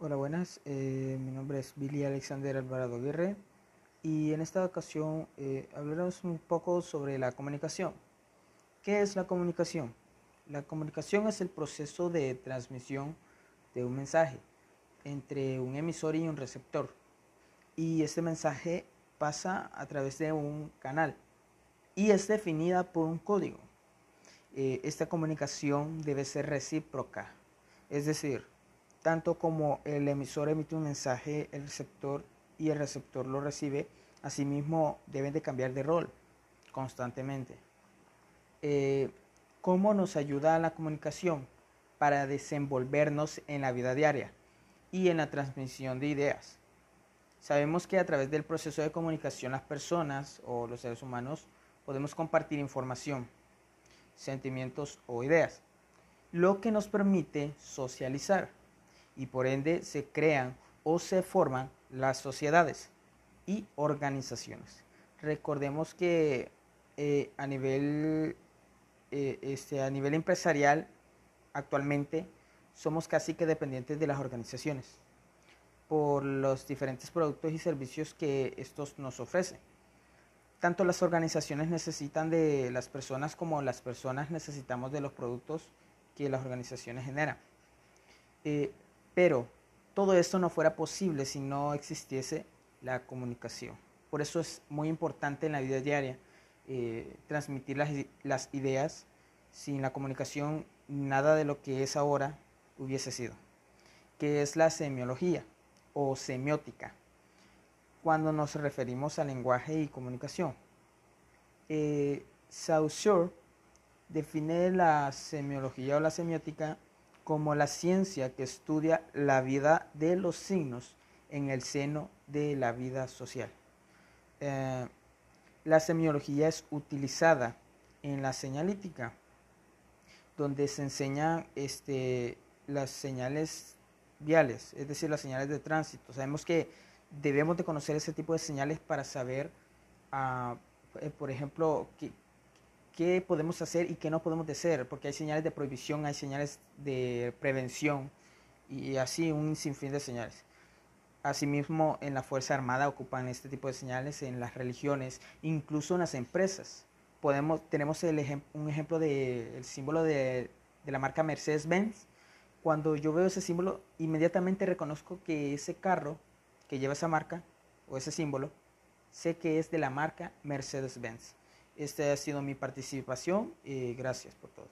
Hola, buenas. Eh, mi nombre es Billy Alexander Alvarado Aguirre y en esta ocasión eh, hablaremos un poco sobre la comunicación. ¿Qué es la comunicación? La comunicación es el proceso de transmisión de un mensaje entre un emisor y un receptor. Y este mensaje pasa a través de un canal y es definida por un código. Eh, esta comunicación debe ser recíproca, es decir, tanto como el emisor emite un mensaje, el receptor y el receptor lo recibe, asimismo deben de cambiar de rol constantemente. Eh, ¿Cómo nos ayuda la comunicación para desenvolvernos en la vida diaria y en la transmisión de ideas? Sabemos que a través del proceso de comunicación las personas o los seres humanos podemos compartir información, sentimientos o ideas, lo que nos permite socializar y por ende se crean o se forman las sociedades y organizaciones. Recordemos que eh, a, nivel, eh, este, a nivel empresarial actualmente somos casi que dependientes de las organizaciones por los diferentes productos y servicios que estos nos ofrecen. Tanto las organizaciones necesitan de las personas como las personas necesitamos de los productos que las organizaciones generan. Eh, pero todo esto no fuera posible si no existiese la comunicación. Por eso es muy importante en la vida diaria eh, transmitir las, las ideas. Sin la comunicación, nada de lo que es ahora hubiese sido. Que es la semiología o semiótica, cuando nos referimos a lenguaje y comunicación. Eh, Saussure define la semiología o la semiótica como la ciencia que estudia la vida de los signos en el seno de la vida social. Eh, la semiología es utilizada en la señalítica, donde se enseñan este, las señales viales, es decir, las señales de tránsito. Sabemos que debemos de conocer ese tipo de señales para saber, ah, eh, por ejemplo, qué, qué podemos hacer y qué no podemos hacer, porque hay señales de prohibición, hay señales de prevención y así un sinfín de señales. Asimismo, en la Fuerza Armada ocupan este tipo de señales, en las religiones, incluso en las empresas. Podemos, tenemos el un ejemplo del símbolo de, de la marca Mercedes-Benz. Cuando yo veo ese símbolo, inmediatamente reconozco que ese carro que lleva esa marca o ese símbolo, sé que es de la marca Mercedes-Benz. Esta ha sido mi participación y gracias por todo.